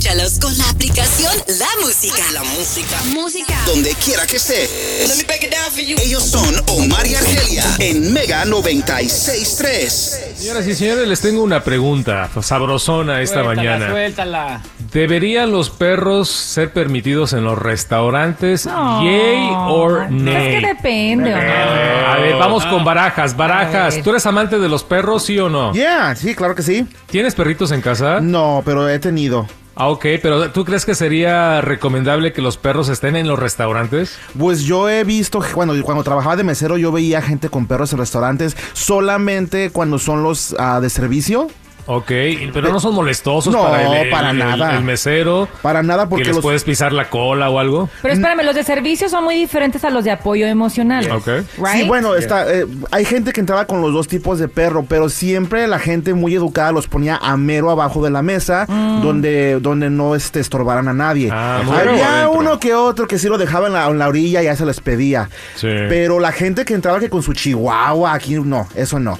Escúchalos con la aplicación La Música. La música. Música. Donde quiera que estés. Let me break it down for you. Ellos son Omar y Argelia en Mega 96.3. Señoras y señores, les tengo una pregunta sabrosona esta Suéltala, mañana. Suéltala. ¿Deberían los perros ser permitidos en los restaurantes? No. ¿Yay or Es nay? que depende, Omar. A ver, vamos con barajas. Barajas. ¿tú eres amante de los perros, sí o no? Yeah, sí, claro que sí. ¿Tienes perritos en casa? No, pero he tenido. Ah, ok, pero ¿tú crees que sería recomendable que los perros estén en los restaurantes? Pues yo he visto, cuando, cuando trabajaba de mesero, yo veía gente con perros en restaurantes solamente cuando son los ah, de servicio. Ok, pero no son molestosos No, para el, para el- nada. el mesero. Para nada, Que porque les los... puedes pisar la cola o algo. Pero espérame, los de servicio son muy diferentes a los de apoyo emocional. Ok. Right? Sí, bueno, está, eh, hay gente que entraba con los dos tipos de perro, pero siempre la gente muy educada los ponía a mero abajo de la mesa, donde, donde no este, estorbaran a nadie. Ah, Había uno que otro que sí lo dejaba en la, en la orilla y ya se les pedía. Sí. Pero la gente que entraba que con su chihuahua, aquí no, eso no.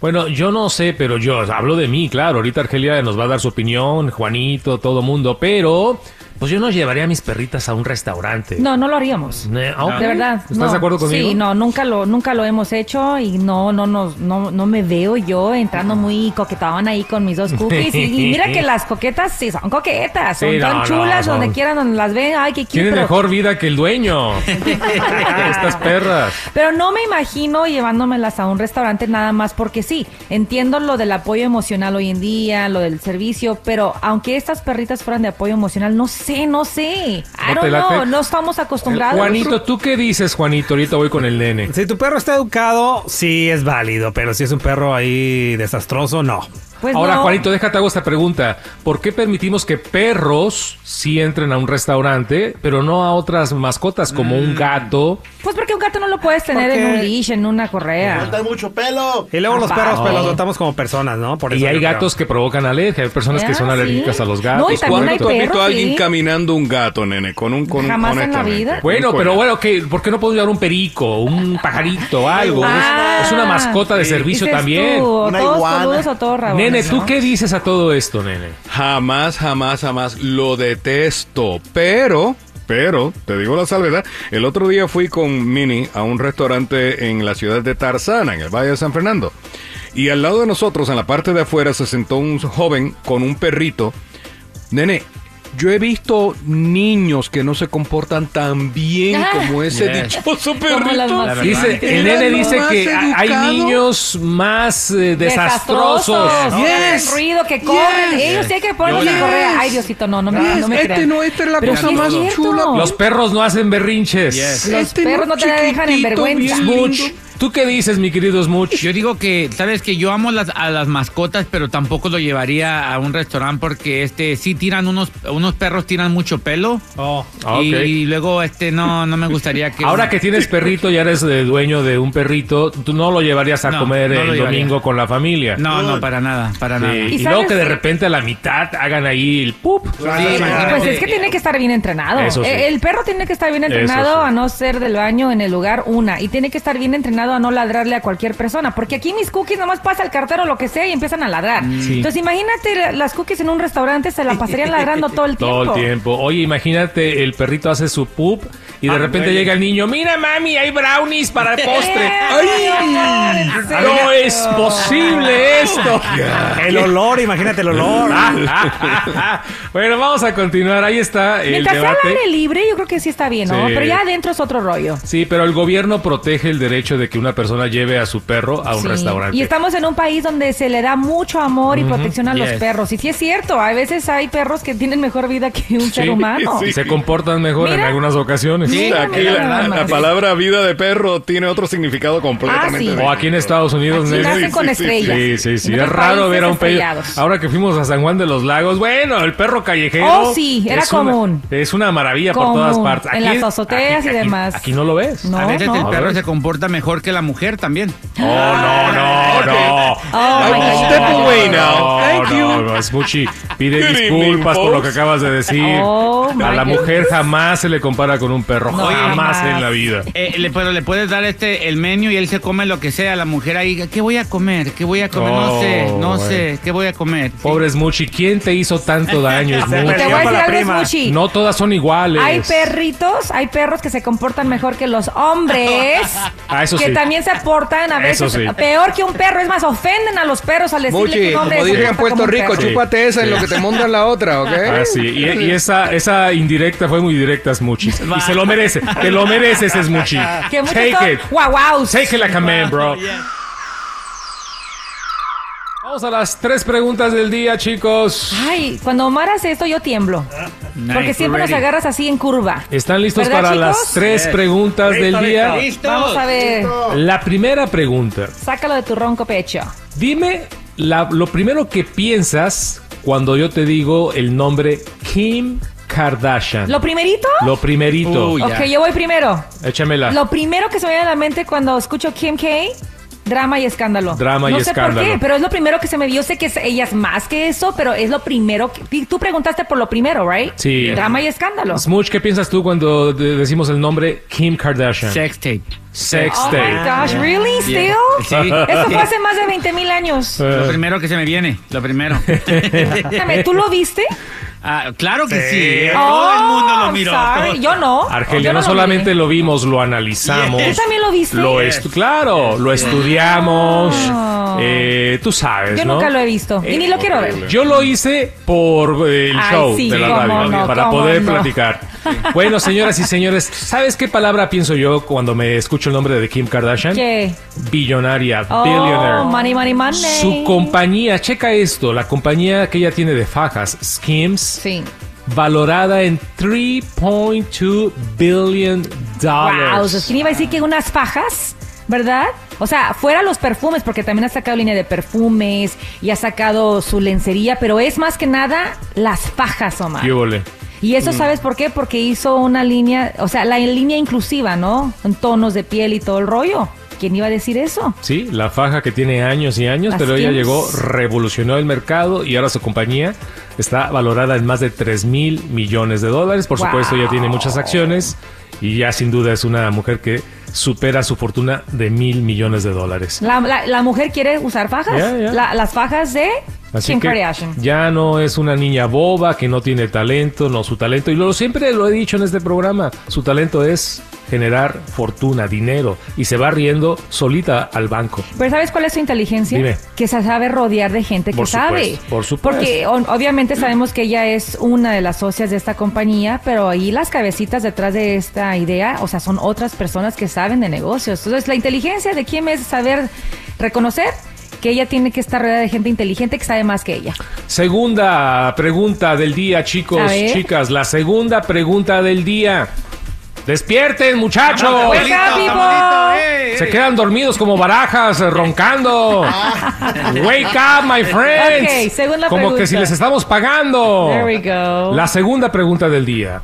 Bueno, yo no sé, pero yo hablo de mí, claro. Ahorita Argelia nos va a dar su opinión, Juanito, todo mundo, pero pues yo no llevaría a mis perritas a un restaurante. No, no lo haríamos. Ne- ah, ok. De verdad. ¿Estás no. de acuerdo conmigo? Sí, no, nunca lo, nunca lo hemos hecho y no, no, no, no, no me veo yo entrando muy coquetón ahí con mis dos cookies. Y, y mira que las coquetas sí son coquetas, son Sí, no, tan no, chulas son- donde quieran, donde las ven, ay, qué cute. Tienen pero- mejor vida que el dueño. Estas perras. Pero no me imagino llevándomelas a un restaurante nada más porque sí, entiendo lo del apoyo emocional hoy en día, lo del servicio, pero aunque estas perritas fueran de apoyo emocional, no sé, no sé. I ¿No don't know, no estamos acostumbrados. Juanito, ¿tú qué dices, Juanito? Ahorita voy con el nene. Si tu perro está educado, sí es válido, pero si es un perro ahí desastroso, no. Pues Ahora, no. Juanito, déjate hago esta pregunta. ¿Por qué permitimos que perros sí entren a un restaurante, pero no a otras mascotas como un gato? Pues porque un gato no lo puedes tener Porque- en un leash, en una correa. Falta mucho pelo. Y luego los Ah, perros pues los tratamos como personas, ¿no? Por Y hay creo. gatos que provocan alergia. Hay personas que Ah, son sí. alérgicas a los gatos. No, y también hay correcto. ¿Cuándo tú has visto perros, a alguien sí. caminando un gato, nene? Con un, con un Jamás en la vida. Bueno, pero bueno, ¿qué? ¿por qué no puedo llevar un perico, un pajarito, algo? Ah. es una mascota de servicio también. tú, o Una todos iguana. todos rabones, Nene, ¿tú qué dices a todo esto, nene? Jamás, jamás, jamás lo detesto. Pero, pero, te digo la salvedad. El otro día fui con Mini a un restaurante en la ciudad de Tarzana, en el Valle de San Fernando. Y al lado de nosotros, en la parte de afuera, se sentó un joven con un perrito. Nene, yo he visto niños que no se comportan tan bien Ah. como ese Yes. dichoso las perrito. Dice, el Era nene lo dice más que a- hay educado. niños más eh, desastrosos. Yes. Que hacen ruido, que corren. Yes. Ellos sí hay que Yes. correa. Ay, Diosito, no, no me, Yes. no me Este crean. no, esta es la Pero cosa sí es más cierto. chula. Los perros no hacen berrinches. Los Este perros no te dejan en vergüenza. ¿Tú qué dices, mi querido Smuch? Yo digo que, sabes que yo amo las, a las mascotas, pero tampoco lo llevaría a un restaurante porque este sí tiran unos, unos perros tiran mucho pelo. Oh. Ah, ok. y, y luego este no, no me gustaría que. Ahora que tienes perrito, ya eres dueño de un perrito, tú no lo llevarías a No, comer no el llevaría. domingo con la familia. No, no, para nada, para Sí, nada. Y, ¿Y luego sabes que de repente a la mitad hagan ahí el pup. Pues es que tiene que estar bien entrenado. Eso sí. El perro tiene que estar bien entrenado sí. a no ser del baño en el lugar una. Y tiene que estar bien entrenado a no ladrarle a cualquier persona. Porque aquí mis cookies nomás pasa el cartero o lo que sea y empiezan a ladrar. Mm, Sí. Entonces imagínate la- las cookies en un restaurante se la pasarían ladrando todo el tiempo. Todo el tiempo. Oye, imagínate, el perrito hace su pup y de Ah, repente llega el niño, mira mami, hay brownies para el postre. No es posible esto. El olor, imagínate el olor. bueno, vamos a continuar. Ahí está el Mientras sea al debate. aire libre, yo creo que sí está bien, ¿no? Sí. Pero ya adentro es otro rollo. Sí, pero el gobierno protege el derecho de que una persona lleve a su perro a un Sí. restaurante. Y estamos en un país donde se le da mucho amor y protección a los Yes. perros. Y sí es cierto, a veces hay perros que tienen mejor vida que un ser humano. Y se comportan mejor en Mira. algunas ocasiones. Sí, aquí la, la palabra vida de perro tiene otro significado completamente. Ah, sí. diferente. O aquí en Estados Unidos. Aquí nacen con estrellas. Sí, sí, sí. En Es raro ver a un perro. Ahora que fuimos a San Juan de los Lagos, bueno, el perro callejero. Oh, sí, era es una- común. es una maravilla por Común. todas partes. En las azoteas y demás. Aquí no lo ves. No, a veces no. el perro se comporta mejor que la mujer también. Oh, no, no, no. Oh, away now. Thank no, you. no, Smoochie, pide Good disculpas evening, por lo que acabas de decir. Oh, a la mujer jamás se le compara con un perro, No, jamás jamás. en la vida. Eh, le, pero le puedes dar este el menú y él se come lo que sea. La mujer ahí, ¿qué voy a comer? ¿Qué voy a comer? no sé, Oh, no bueno. sé, ¿qué voy a comer? Pobre Smoochie, ¿quién te hizo tanto daño, Te voy a decir algo. No todas son iguales. Hay perritos, hay perros que se comportan mejor que los hombres. Ah, eso que sí. También se portan a veces sí. peor que un perro. Es más, ofenden a los perros al decirle que Muchi, un hombre como en Puerto Rico, chúpate esa en lo que te montan la otra, ¿ok? Ah, sí. Y, y esa, esa indirecta fue muy directa, Smoochie. Y se lo merece. Te lo mereces. Que muchos Take it. guau guaus. Take it like a man, bro. Vamos a las tres preguntas del día, chicos. Ay, cuando Omar hace esto yo tiemblo. Nice, Porque siempre nos agarras así en curva. ¿Están listos ¿Verdad, para chicos? las tres Yes. preguntas del día? listo. Vamos a ver. La primera pregunta. Sácalo de tu ronco pecho. Dime la- lo primero que piensas cuando yo te digo el nombre Kim Kardashian. ¿Lo primerito? Lo primerito. Uy. ok, yo voy primero. Échamela. Lo primero que se me viene a la mente cuando escucho Kim K, drama y escándalo. Drama no y sé escándalo. por qué, pero es lo primero que se me vio. Sé que es- ella es más que eso, pero es lo primero que... Tú preguntaste por lo primero, ¿right? Sí. Drama y escándalo. Smooch, ¿qué piensas tú cuando de- decimos el nombre Kim Kardashian? Sex tape. Sex Oh my tape. gosh, really? Still? Sí. Esto fue hace más de 20 mil años. Lo primero que se me viene, lo primero. ¿tú lo viste? Ah, claro que sí. Sí. eh, Todo el mundo Oh, lo miró. sorry. Yo no. Argelia, Yo no, lo solamente miré. lo vimos, lo analizamos. ¿Tú también lo viste? Lo estu- claro, lo estudiamos. Ah. eh, tú sabes, Yo ¿no? nunca lo he visto. Y ni lo quiero ver. Yo lo hice por eh, el Ay, show sí, de la radio, no, para poder no. platicar. Bueno, señoras y señores, ¿sabes qué palabra pienso yo cuando me escucho el nombre de Kim Kardashian? ¿Qué? Billonaria, Oh, billionaire. money, money, money. Su compañía, checa esto, la compañía que ella tiene de fajas, Skims, Sí. valorada en 3.2 billion Wow, dollars. es que iba a decir que unas fajas, ¿verdad? O sea, fuera los perfumes, porque también ha sacado línea de perfumes y ha sacado su lencería, pero es más que nada las fajas, Omar. ¿Qué ole? Y Mm. eso, ¿sabes por qué? Porque hizo una línea, o sea, la línea inclusiva, ¿no? En tonos de piel y todo el rollo. ¿Quién iba a decir eso? Sí, la faja que tiene años y años, pero ella llegó, revolucionó el mercado y ahora su compañía está valorada en más de 3 mil millones de dólares. Por Wow. supuesto, ella tiene muchas acciones y ya sin duda es una mujer que supera su fortuna de mil millones de dólares. La, la- la mujer quiere usar fajas. La- las fajas de Así Kim que Kardashian. ya no es una niña boba que no tiene talento, no, su talento, y lo, siempre lo he dicho en este programa, su talento es generar fortuna, dinero, y se va riendo solita al banco. Pero ¿sabes cuál es su inteligencia? Dime. Que se sabe rodear de gente Por que sabe. por supuesto. Porque obviamente sabemos que ella es una de las socias de esta compañía, pero ahí las cabecitas detrás de esta idea, o sea, son otras personas que saben de negocios. Entonces, la inteligencia de quién es saber reconocer que ella tiene que estar rodeada de gente inteligente que sabe más que ella. Segunda pregunta del día, chicos, chicas, la segunda pregunta del día. Despierten, muchachos. Wake up, people. Se quedan dormidos como barajas, eh, roncando. Wake up, my friends. Como que si les estamos pagando. There we go. La segunda pregunta del día.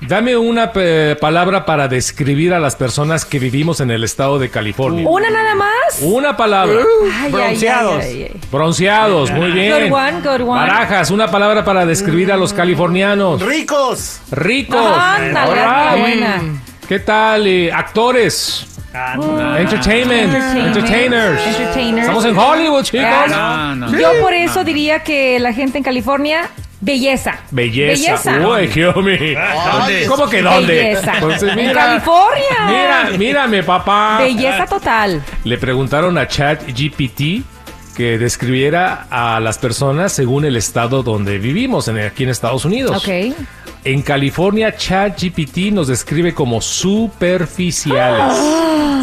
Dame una pe- palabra para describir a las personas que vivimos en el estado de California. ¿Una nada más? Una palabra. Ay, bronceados. ay, ay, ay. Bronceados, muy bien. Good one, good one. Barajas, una palabra para describir a los californianos. ¡Ricos! Ricos. Right. buena. ¿Qué tal? eh, actores. Ah, Entertainment. Entertainment. Entertainers. Entertainers. Estamos en Hollywood, chicos. Ah, No, no. Yo por eso diría que la gente en California, belleza. Belleza. Uy, Kiomi. ¿Dónde? ¿Cómo que dónde? Belleza. Pues, En mira, California. Mira, mírame, papá. Belleza total. Le preguntaron a ChatGPT que describiera a las personas según el estado donde vivimos, en, aquí en Estados Unidos. Ok. En California, ChatGPT nos describe como superficiales.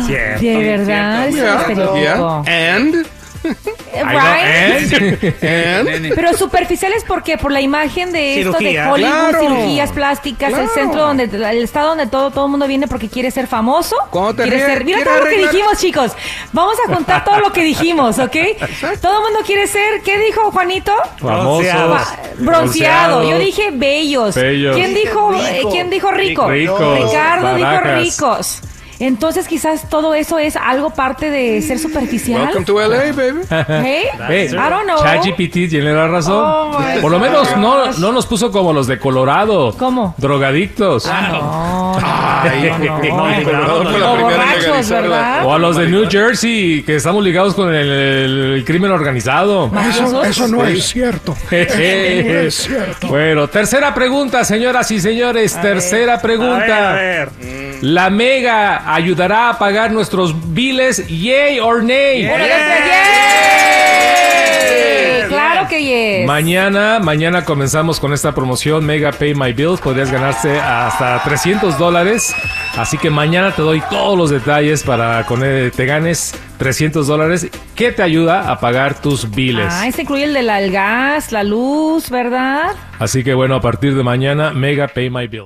Cierto. De verdad, es yeah. And, Right? ¿eh? and. Pero superficiales porque por la imagen de esto de. Hollywood, Claro. cirugías plásticas, el centro donde el estado donde todo todo el mundo viene porque quiere ser famoso. Te quiere ser, mira quiere todo lo que dijimos, chicos. Vamos a contar todo lo que dijimos, ¿ok? Todo el mundo quiere ser, ¿qué dijo Juanito? Famosos. Bronceado. Yo dije bellos. Bellos. ¿Quién dijo, Rico. eh, ¿quién dijo rico? Ricos. Ricardo dijo ricos. Entonces quizás todo eso es algo parte de ser superficial. Welcome to LA, baby. Hey, Hey, I don't know. ChatGPT tiene la razón. Oh, Por lo menos no, no nos puso como los de Colorado. ¿Cómo? Drogadictos. No, Ay, no, no, no, no. Colorado fue la O primera en borrachos, legalizar la- ¿verdad? O a los de New Jersey, que estamos ligados con el, el crimen organizado. Eso, eso no es cierto. es cierto. Bueno, tercera pregunta, señoras y señores. tercera pregunta. A ver, a ver. ¿La Mega ayudará a pagar nuestros biles? ¿Yay or nay? Tres, ¡yay! Claro que yes. Mañana, mañana comenzamos con esta promoción Mega Pay My Bills. Podrías ganarse hasta 300 dólares. Así que mañana te doy todos los detalles para que te ganes 300 dólares que te ayuda a pagar tus biles. Ah, ese incluye el del el gas, la luz, ¿verdad? Así que bueno, a partir de mañana, Mega Pay My Bills.